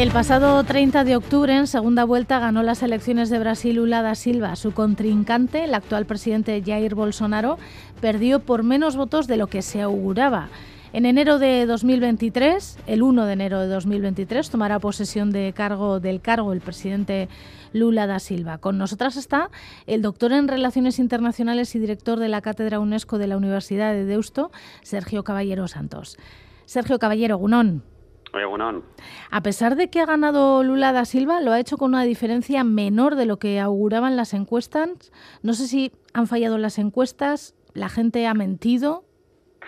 El pasado 30 de octubre, en segunda vuelta, ganó las elecciones de Brasil Lula da Silva. Su contrincante, el actual presidente Jair Bolsonaro, perdió por menos votos de lo que se auguraba. En enero de 2023, el 1 de enero de 2023, tomará posesión de cargo, del cargo el presidente Lula da Silva. Con nosotras está el doctor en Relaciones Internacionales y director de la Cátedra UNESCO de la Universidad de Deusto, Sergio Caballero Santos. Sergio Caballero, Gunón. A pesar de que ha ganado Lula da Silva, lo ha hecho con una diferencia menor de lo que auguraban las encuestas. No sé si han fallado las encuestas, la gente ha mentido.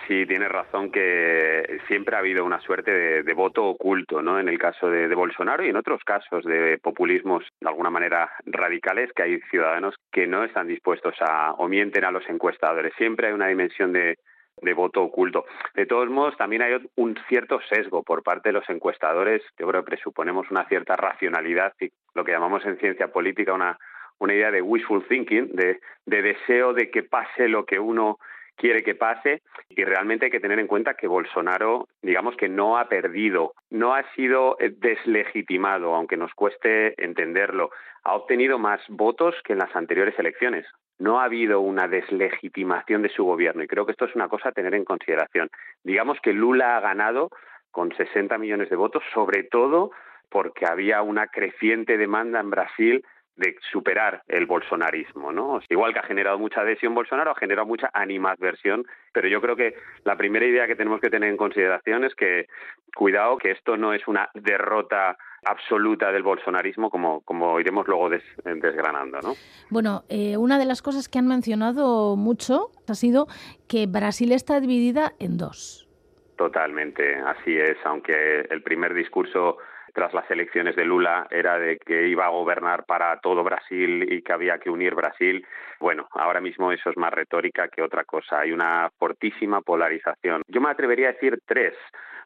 Sí, tiene razón que siempre ha habido una suerte de, voto oculto, ¿no? En el caso de, de, Bolsonaro y en otros casos de populismos de alguna manera radicales, que hay ciudadanos que no están dispuestos a o mienten a los encuestadores. Siempre hay una dimensión de, de voto oculto. De todos modos, también hay un cierto sesgo por parte de los encuestadores. Yo creo que presuponemos una cierta racionalidad lo que llamamos en ciencia política una, una idea de wishful thinking, de, de deseo de que pase lo que uno quiere que pase y realmente hay que tener en cuenta que Bolsonaro, digamos que no ha perdido, no ha sido deslegitimado, aunque nos cueste entenderlo, ha obtenido más votos que en las anteriores elecciones no ha habido una deslegitimación de su gobierno y creo que esto es una cosa a tener en consideración. Digamos que Lula ha ganado con 60 millones de votos, sobre todo porque había una creciente demanda en Brasil de superar el bolsonarismo, ¿no? Igual que ha generado mucha adhesión Bolsonaro, ha generado mucha animadversión, pero yo creo que la primera idea que tenemos que tener en consideración es que cuidado que esto no es una derrota absoluta del bolsonarismo, como, como iremos luego desgranando. ¿no? Bueno, eh, una de las cosas que han mencionado mucho ha sido que Brasil está dividida en dos. Totalmente, así es, aunque el primer discurso tras las elecciones de Lula era de que iba a gobernar para todo Brasil y que había que unir Brasil. Bueno, ahora mismo eso es más retórica que otra cosa. Hay una fortísima polarización. Yo me atrevería a decir tres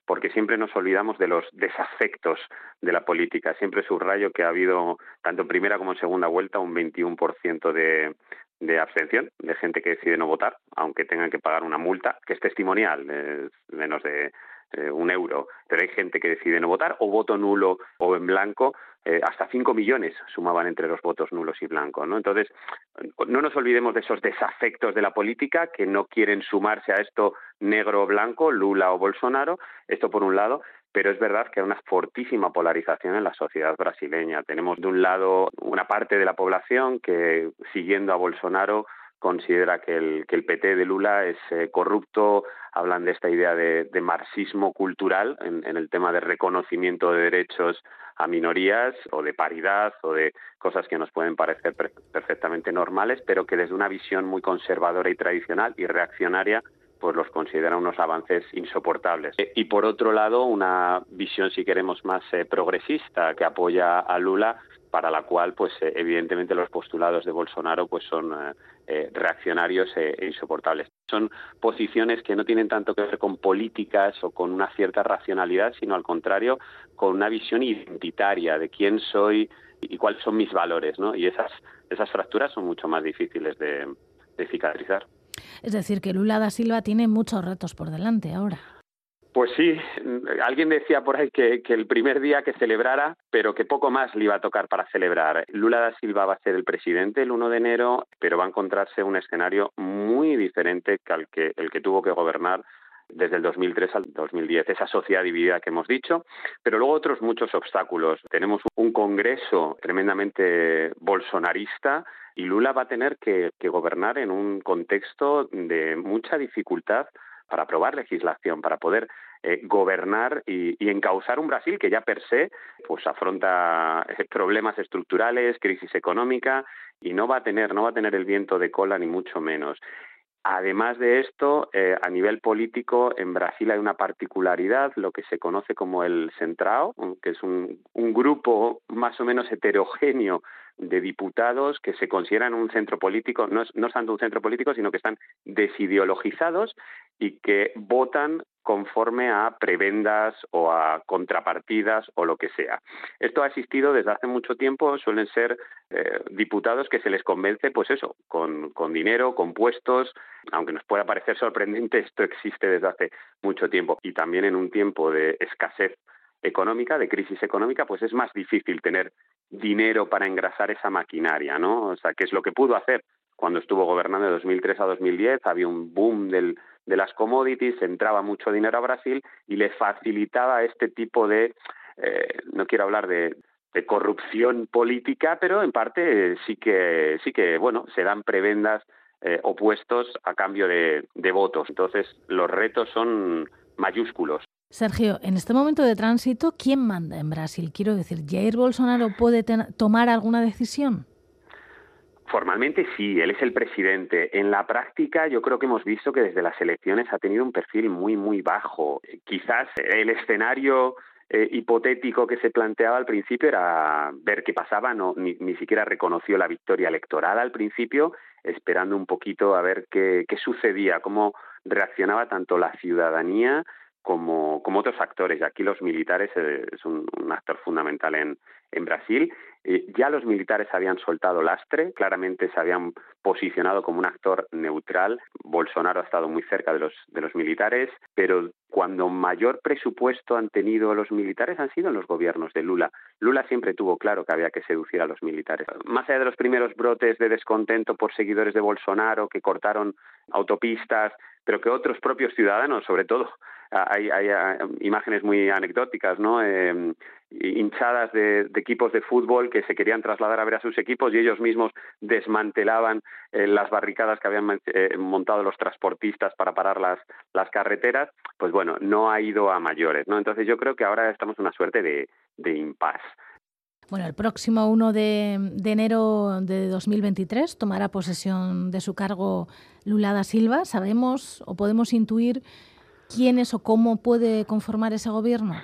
porque siempre nos olvidamos de los desafectos de la política. Siempre subrayo que ha habido, tanto en primera como en segunda vuelta, un 21% de, abstención, de gente que decide no votar, aunque tengan que pagar una multa, que es testimonial, es menos de eh, un euro, pero hay gente que decide no votar, o voto nulo o en blanco, eh, hasta 5 millones sumaban entre los votos nulos y blancos. ¿no? Entonces, no nos olvidemos de esos desafectos de la política que no quieren sumarse a esto negro o blanco, Lula o Bolsonaro, esto por un lado, pero es verdad que hay una fortísima polarización en la sociedad brasileña. Tenemos de un lado una parte de la población que, siguiendo a Bolsonaro, considera que el, que el PT de Lula es eh, corrupto, hablan de esta idea de, marxismo cultural en, el tema de reconocimiento de derechos a minorías o de paridad o de cosas que nos pueden parecer perfectamente normales, pero que desde una visión muy conservadora y tradicional y reaccionaria pues los considera unos avances insoportables. Y por otro lado, una visión, si queremos, más eh, progresista que apoya a Lula, para la cual, pues eh, evidentemente los postulados de Bolsonaro pues son eh, reaccionarios e insoportables. Son posiciones que no tienen tanto que ver con políticas o con una cierta racionalidad, sino al contrario, con una visión identitaria de quién soy y cuáles son mis valores, ¿no? Y esas, esas fracturas son mucho más difíciles de, de cicatrizar. Es decir, que Lula da Silva tiene muchos retos por delante ahora. Pues sí, alguien decía por ahí que, el primer día que celebrara, pero que poco más le iba a tocar para celebrar. Lula da Silva va a ser el presidente el 1 de enero, pero va a encontrarse un escenario muy diferente que al que el que tuvo que gobernar desde el 2003 al 2010, esa sociedad dividida que hemos dicho, pero luego otros muchos obstáculos. Tenemos un Congreso tremendamente bolsonarista y Lula va a tener que gobernar en un contexto de mucha dificultad para aprobar legislación, para poder eh, gobernar y, y, encauzar un Brasil que ya per se pues afronta eh, problemas estructurales, crisis económica y no va a tener no va a tener el viento de cola ni mucho menos. Además de esto, eh, a nivel político, en Brasil hay una particularidad, lo que se conoce como el Centrao, que es un, un grupo más o menos heterogéneo de diputados que se consideran un centro político, no es, no tanto un centro político, sino que están desideologizados y que votan conforme a prebendas o a contrapartidas o lo que sea. Esto ha existido desde hace mucho tiempo, suelen ser eh, diputados que se les convence, pues eso, con, con dinero, con puestos, aunque nos pueda parecer sorprendente, esto existe desde hace mucho tiempo y también en un tiempo de escasez económica, de crisis económica, pues es más difícil tener dinero para engrasar esa maquinaria, ¿no? O sea, ¿qué es lo que pudo hacer cuando estuvo gobernando de 2003 a 2010? Había un boom del, de las commodities, entraba mucho dinero a Brasil y le facilitaba este tipo de, eh, no quiero hablar de, corrupción política, pero en parte sí que, sí que, bueno, se dan prebendas eh, opuestos a cambio de votos. Entonces, los retos son mayúsculos. Sergio, en este momento de tránsito, ¿quién manda en Brasil? Quiero decir, ¿Jair Bolsonaro puede tomar alguna decisión? Formalmente sí, él es el presidente. En la práctica yo creo que hemos visto que desde las elecciones ha tenido un perfil muy, muy bajo. Quizás el escenario eh, hipotético que se planteaba al principio era ver qué pasaba, no, ni, ni, siquiera reconoció la victoria electoral al principio, esperando un poquito a ver qué, sucedía, cómo reaccionaba tanto la ciudadanía como, otros actores. Aquí los militares eh, es un, un, actor fundamental en, en Brasil. Eh, ya los militares habían soltado lastre, claramente se habían posicionado como un actor neutral. Bolsonaro ha estado muy cerca de los, de los militares, pero cuando mayor presupuesto han tenido los militares han sido en los gobiernos de Lula. Lula siempre tuvo claro que había que seducir a los militares. Más allá de los primeros brotes de descontento por seguidores de Bolsonaro que cortaron autopistas, pero que otros propios ciudadanos, sobre todo, hay, hay imágenes muy anecdóticas, ¿no? Eh, hinchadas de, de, equipos de fútbol que se querían trasladar a ver a sus equipos y ellos mismos desmantelaban eh, las barricadas que habían eh, montado los transportistas para parar las, las carreteras, pues bueno, no ha ido a mayores, ¿no? Entonces yo creo que ahora estamos en una suerte de, de impasse. Bueno, el próximo 1 de, de, enero de 2023 tomará posesión de su cargo Lula da Silva. ¿Sabemos o podemos intuir quiénes o cómo puede conformar ese gobierno?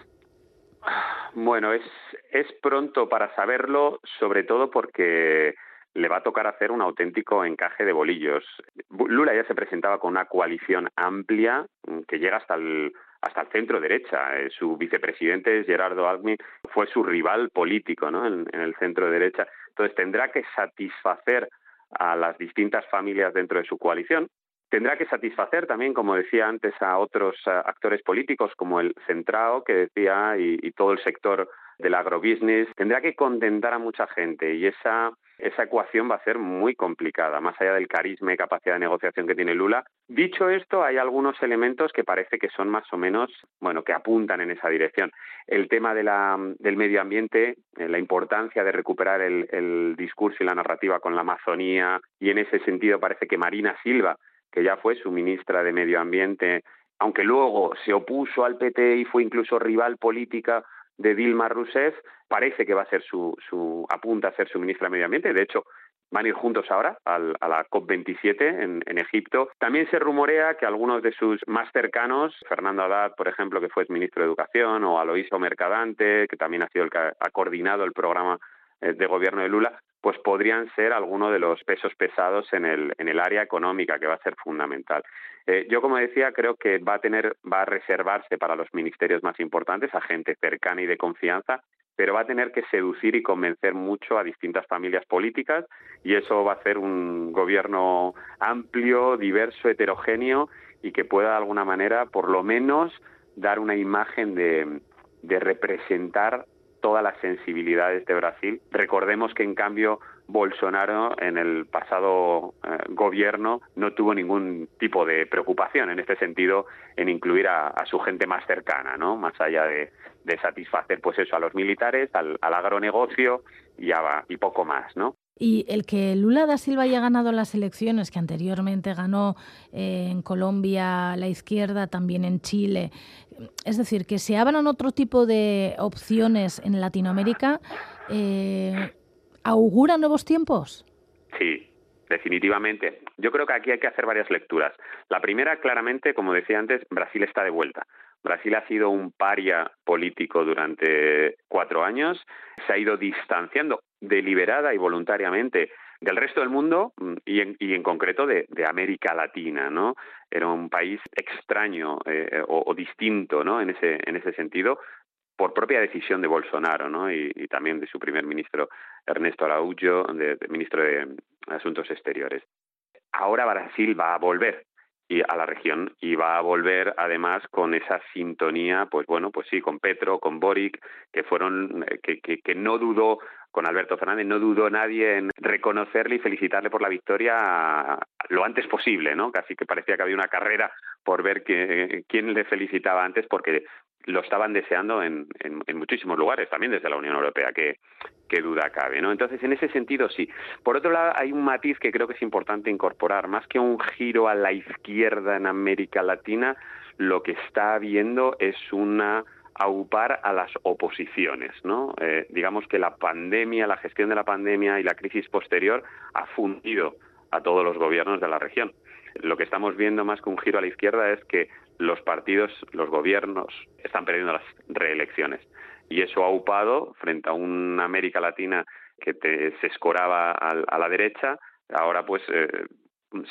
Bueno, es, es pronto para saberlo, sobre todo porque le va a tocar hacer un auténtico encaje de bolillos. Lula ya se presentaba con una coalición amplia mm, que llega hasta el hasta el centro derecha. Eh, su vicepresidente Gerardo Alckmin fue su rival político, ¿no? En, en el centro derecha. Entonces tendrá que satisfacer a las distintas familias dentro de su coalición tendrá que satisfacer también, como decía antes, a otros actores políticos como el Centrao, que decía, y, todo el sector del agrobusiness. Tendrá que contentar a mucha gente y esa, ecuación va a ser muy complicada, más allá del carisma y capacidad de negociación que tiene Lula. Dicho esto, hay algunos elementos que parece que son más o menos, bueno, que apuntan en esa dirección. El tema del medio ambiente, eh, la importancia de recuperar el discurso y la narrativa con la Amazonía, y en ese sentido parece que Marina Silva que ya fue su ministra de Medio Ambiente, aunque luego se opuso al PT y fue incluso rival política de Dilma Rousseff, parece que va a ser su, su apunta a ser su ministra de Medio Ambiente. De hecho, van a ir juntos ahora al, a la COP27 en, en, Egipto. También se rumorea que algunos de sus más cercanos, Fernando Haddad, por ejemplo, que fue ministro de Educación, o Aloísio Mercadante, que también ha sido el que ha coordinado el programa de gobierno de Lula, pues podrían ser algunos de los pesos pesados en el, en el área económica, que va a ser fundamental. Eh, yo, como decía, creo que va a tener, va a reservarse para los ministerios más importantes a gente cercana y de confianza, pero va a tener que seducir y convencer mucho a distintas familias políticas y eso va a ser un gobierno amplio, diverso, heterogéneo y que pueda de alguna manera, por lo menos, dar una imagen de, de representar todas las sensibilidades de Brasil. Recordemos que en cambio Bolsonaro en el pasado eh, gobierno no tuvo ningún tipo de preocupación en este sentido en incluir a, su gente más cercana, ¿no? Más allá de, de, satisfacer pues eso a los militares, al, al agronegocio y, a, y poco más, ¿no? Y el que Lula da Silva haya ganado las elecciones, que anteriormente ganó eh, en Colombia la izquierda, también en Chile, es decir, que se abran otro tipo de opciones en Latinoamérica, eh, ¿augura nuevos tiempos? Sí, definitivamente. Yo creo que aquí hay que hacer varias lecturas. La primera, claramente, como decía antes, Brasil está de vuelta. Brasil ha sido un paria político durante cuatro años, se ha ido distanciando deliberada y voluntariamente del resto del mundo mm, y en, concreto de, América Latina, ¿no? Era un país extraño eh, o, o, distinto, ¿no? En ese, en ese sentido, por propia decisión de Bolsonaro, ¿no? Y, también de su primer ministro Ernesto Araújo, de ministro de Asuntos Exteriores. Ahora Brasil va a volver y a la región y va a volver además con esa sintonía pues bueno pues sí con Petro con Boric que fueron eh, que, que, que no dudó con Alberto Fernández no dudó nadie en reconocerle y felicitarle por la victoria lo antes posible, ¿no? Casi que parecía que había una carrera por ver que, quién le felicitaba antes, porque lo estaban deseando en, en, muchísimos lugares, también desde la Unión Europea, que, duda cabe, ¿no? Entonces, en ese sentido, sí. Por otro lado, hay un matiz que creo que es importante incorporar, más que un giro a la izquierda en América Latina, lo que está habiendo es una aupar a las oposiciones, ¿no? Eh, digamos que la pandemia, la gestión de la pandemia y la crisis posterior ha fundido a todos los gobiernos de la región. Lo que estamos viendo más que un giro a la izquierda es que los partidos, los gobiernos están perdiendo las reelecciones y eso ha upado frente a una América Latina que se escoraba a, la derecha, ahora pues eh,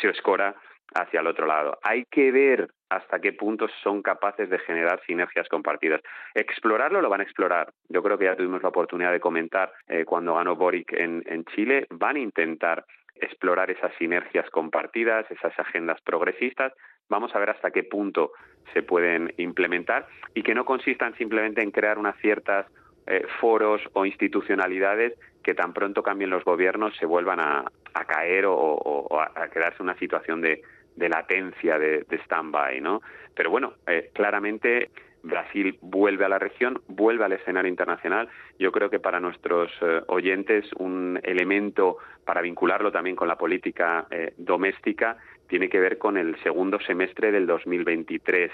se escora hacia el otro lado. Hay que ver hasta qué punto son capaces de generar sinergias compartidas. Explorarlo lo van a explorar. Yo creo que ya tuvimos la oportunidad de comentar eh, cuando ganó Boric en Chile. Van a intentar explorar esas sinergias compartidas, esas agendas progresistas. Vamos a ver hasta qué punto se pueden implementar y que no consistan simplemente en crear unas ciertas eh, foros o institucionalidades que tan pronto cambien los gobiernos se vuelvan a, caer o, a quedarse una situación de, latencia de, de stand-by, ¿no? Pero bueno, eh, claramente Brasil vuelve a la región, vuelve al escenario internacional. Yo creo que para nuestros eh, oyentes un elemento para vincularlo también con la política doméstica tiene que ver con el segundo semestre del 2023.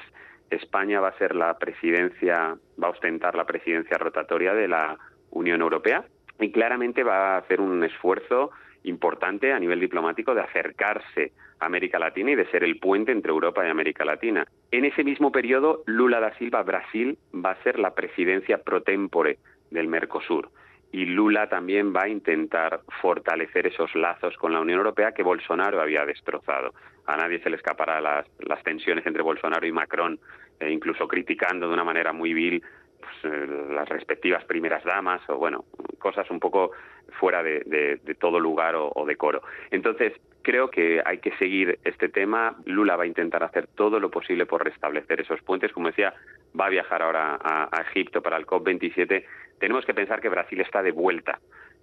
España va a ser la presidencia, va a ostentar la presidencia rotatoria de la Unión Europea y claramente va a hacer un esfuerzo importante a nivel diplomático de acercarse a América Latina y de ser el puente entre Europa y América Latina. En ese mismo periodo, Lula da Silva, Brasil, va a ser la presidencia pro tempore del Mercosur. Y Lula también va a intentar fortalecer esos lazos con la Unión Europea que Bolsonaro había destrozado. A nadie se le escapará las, las tensiones entre Bolsonaro y Macron, e incluso criticando de una manera muy vil pues, eh, las respectivas primeras damas o bueno cosas un poco fuera de, todo lugar o, decoro. Entonces creo que hay que seguir este tema. Lula va a intentar hacer todo lo posible por restablecer esos puentes. Como decía va a viajar ahora a, Egipto para el COP 27 tenemos que pensar que Brasil está de vuelta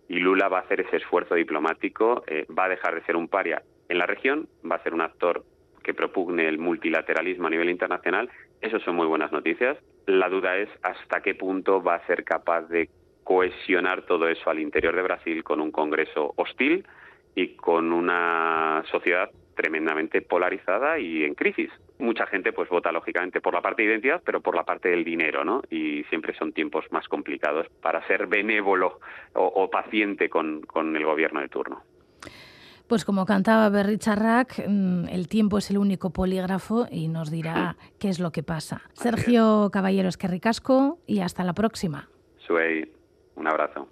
y Lula va a hacer ese esfuerzo diplomático eh, va a dejar de ser un paria en la región va a ser un actor que propugne el multilateralismo a nivel internacional, eso son muy buenas noticias. La duda es hasta qué punto va a ser capaz de cohesionar todo eso al interior de Brasil con un Congreso hostil y con una sociedad tremendamente polarizada y en crisis. Mucha gente pues vota lógicamente por la parte de identidad, pero por la parte del dinero, ¿no? Y siempre son tiempos más complicados para ser benévolo o, paciente con el gobierno de turno. Pues como cantaba Berry Charrac, mm, el tiempo es el único polígrafo y nos dirá qué es lo que pasa. Sergio Caballeros, que ricasco y hasta la próxima. Suey, un abrazo.